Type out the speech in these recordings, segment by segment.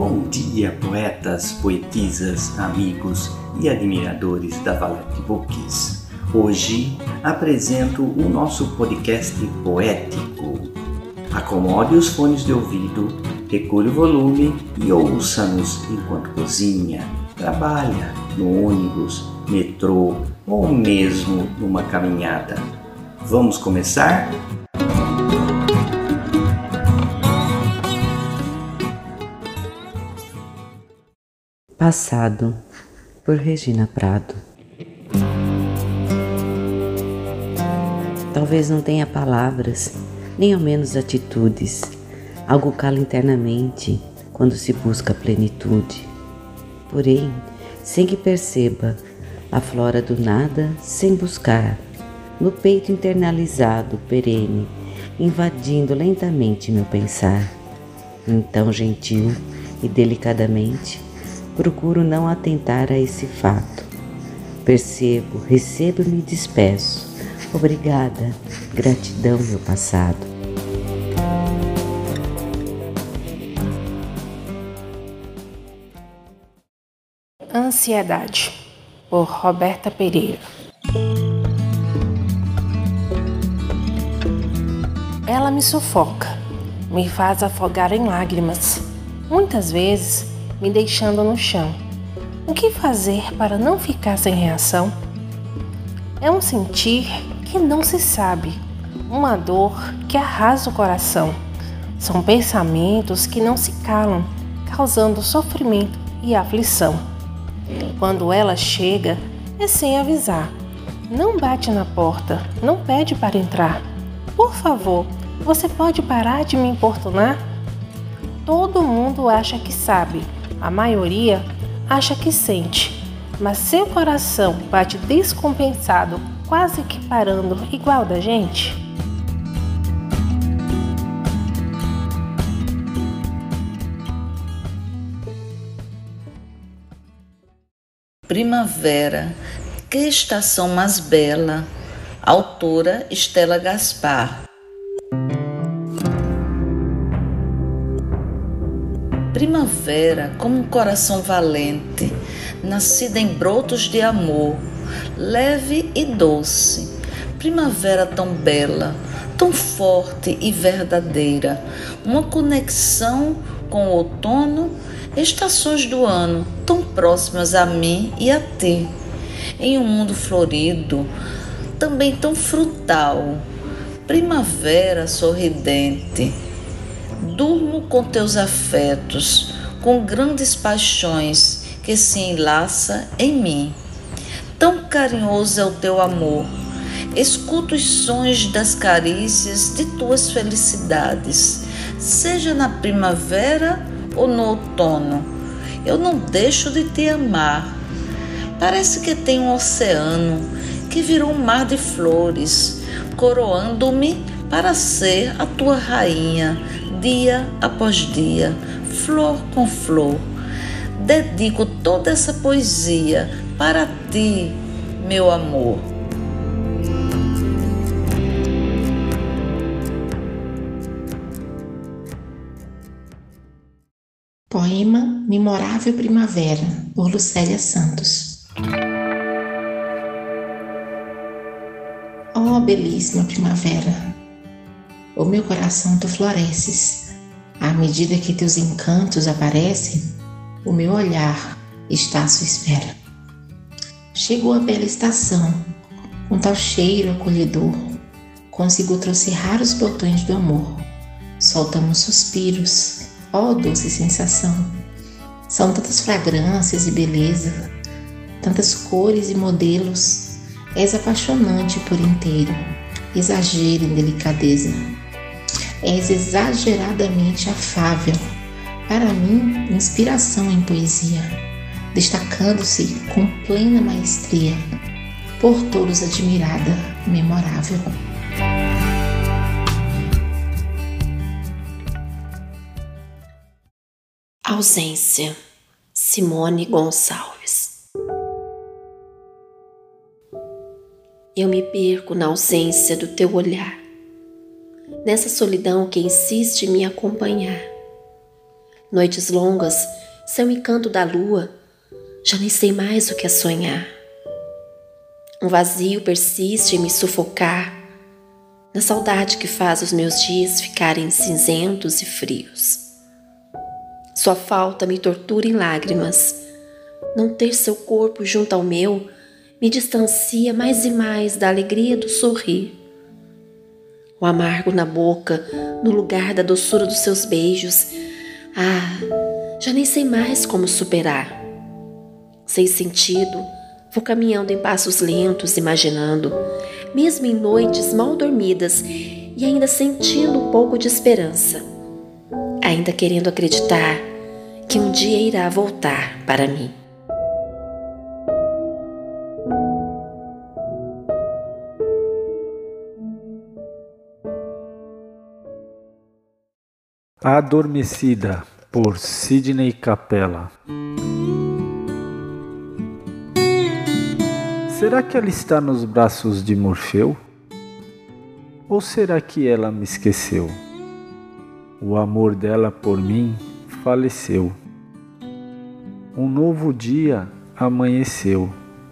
Bom dia, poetas, poetisas, amigos e admiradores da Valete Books. Hoje apresento o nosso podcast poético. Acomode os fones de ouvido, regule o volume e ouça-nos enquanto cozinha, trabalha, no ônibus, metrô ou mesmo numa caminhada. Vamos começar? Passado, por Regina Prado. Talvez não tenha palavras, nem ao menos atitudes. Algo cala internamente quando se busca a plenitude. Porém, sem que perceba, aflora do nada sem buscar, no peito internalizado, perene, invadindo lentamente meu pensar. Então, gentil e delicadamente, procuro não atentar a esse fato. Percebo, recebo e despeço. Obrigada, gratidão, meu passado. Ansiedade, por Roberta Pereira. Ela me sufoca, me faz afogar em lágrimas. Muitas vezes me deixando no chão. O que fazer para não ficar sem reação? É um sentir que não se sabe, uma dor que arrasa o coração. São pensamentos que não se calam, causando sofrimento e aflição. Quando ela chega, é sem avisar. Não bate na porta, não pede para entrar. Por favor, você pode parar de me importunar? Todo mundo acha que sabe, a maioria acha que sente, mas seu coração bate descompensado, quase que parando igual da gente? Primavera, que estação mais bela. Autora Estela Gaspar. Primavera, como um coração valente, nascida em brotos de amor, leve e doce. Primavera tão bela, tão forte e verdadeira, uma conexão com o outono, estações do ano tão próximas a mim e a ti. Em um mundo florido, também tão frutal, primavera sorridente Durmo com teus afetos, com grandes paixões que se enlaça em mim. Tão carinhoso é o teu amor. Escuto os sons das carícias de tuas felicidades, seja na primavera ou no outono. Eu não deixo de te amar. Parece que tem um oceano que virou um mar de flores, coroando-me para ser a tua rainha, dia após dia, flor com flor. Dedico toda essa poesia para ti, meu amor. Poema Memorável Primavera, por Lucélia Santos. Oh, belíssima primavera! O meu coração tu floresces. À medida que teus encantos aparecem, o meu olhar está à sua espera. Chegou a bela estação, com tal cheiro acolhedor, consigo trouxe raros botões do amor. Soltamos suspiros, ó oh, doce sensação. São tantas fragrâncias e beleza, tantas cores e modelos. És apaixonante por inteiro, exagero em delicadeza És exageradamente afável. Para mim, inspiração em poesia, destacando-se com plena maestria, por todos admirada, memorável. Ausência, Simone Gonçalves. Eu me perco na ausência do teu olhar nessa solidão que insiste em me acompanhar. Noites longas, seu encanto da lua, já nem sei mais o que é sonhar. Um vazio persiste em me sufocar, na saudade que faz os meus dias ficarem cinzentos e frios. Sua falta me tortura em lágrimas. Não ter seu corpo junto ao meu me distancia mais e mais da alegria do sorrir. O amargo na boca, no lugar da doçura dos seus beijos, ah, já nem sei mais como superar. Sem sentido, vou caminhando em passos lentos, imaginando, mesmo em noites mal dormidas e ainda sentindo um pouco de esperança, ainda querendo acreditar que um dia irá voltar para mim. Adormecida por Sidney Capella. Será que ela está nos braços de Morfeu? Ou será que ela me esqueceu? O amor dela por mim faleceu. Um novo dia amanheceu,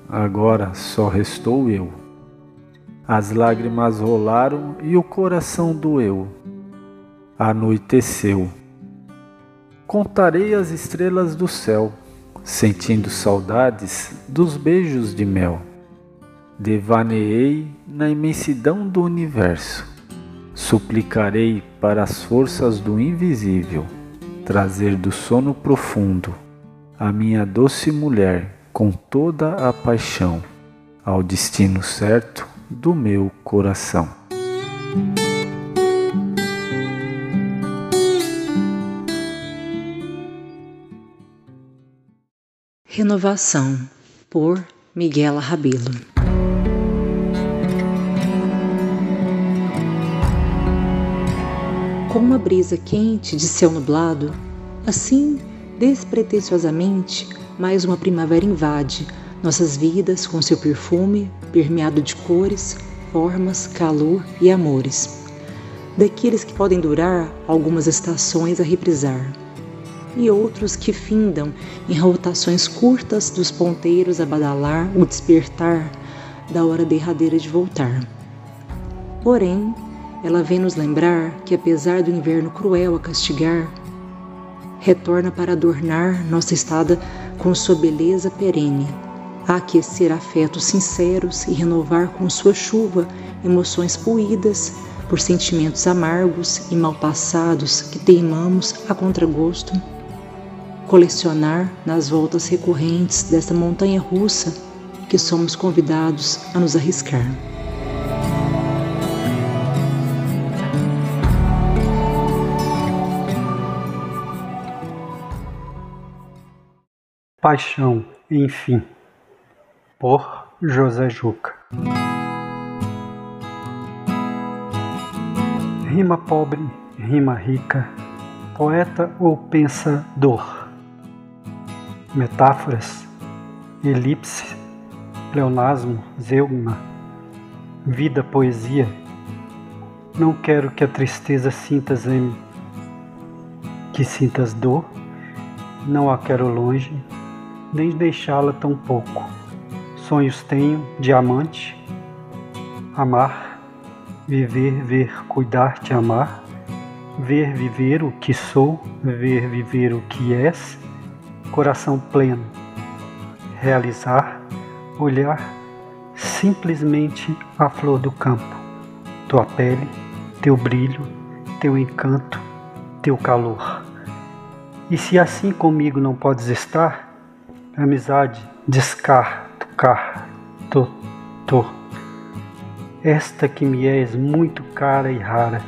agora só restou eu. As lágrimas rolaram e o coração doeu anoiteceu. Contarei as estrelas do céu, sentindo saudades dos beijos de mel. Devaneei na imensidão do universo. Suplicarei para as forças do invisível trazer do sono profundo a minha doce mulher com toda a paixão ao destino certo do meu coração. Renovação, por Miguel Rabelo. Com uma brisa quente de céu nublado, assim, despretensiosamente, mais uma primavera invade nossas vidas com seu perfume permeado de cores, formas, calor e amores. Daqueles que podem durar algumas estações a reprisar e outros que findam em rotações curtas dos ponteiros a badalar o despertar da hora derradeira de voltar. Porém, ela vem nos lembrar que, apesar do inverno cruel a castigar, retorna para adornar nossa estada com sua beleza perene, a aquecer afetos sinceros e renovar com sua chuva emoções poídas por sentimentos amargos e mal passados que teimamos a contragosto colecionar nas voltas recorrentes desta montanha russa que somos convidados a nos arriscar. Paixão, enfim, por José Juca. Rima pobre, rima rica, poeta ou pensador metáforas, elipse, pleonasmo, zeugma, vida, poesia. Não quero que a tristeza sintas em que sintas dor, não a quero longe, nem deixá-la tão pouco. Sonhos tenho, diamante, amar, viver, ver, cuidar, te amar, ver, viver o que sou, ver, viver o que és, coração pleno, realizar, olhar simplesmente a flor do campo, tua pele, teu brilho, teu encanto, teu calor. E se assim comigo não podes estar, amizade, descar, to, to. Esta que me és muito cara e rara,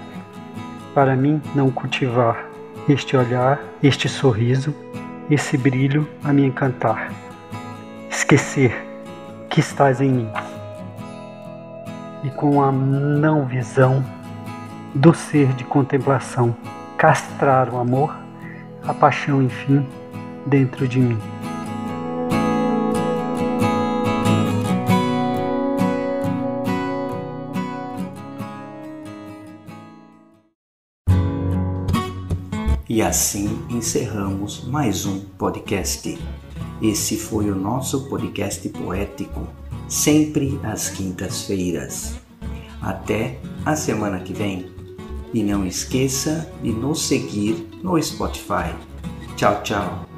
para mim não cultivar este olhar, este sorriso, esse brilho a me encantar. Esquecer que estás em mim. E com a não visão do ser de contemplação, castrar o amor, a paixão, enfim, dentro de mim. E assim encerramos mais um podcast. Esse foi o nosso podcast poético, sempre às quintas-feiras. Até a semana que vem. E não esqueça de nos seguir no Spotify. Tchau, tchau.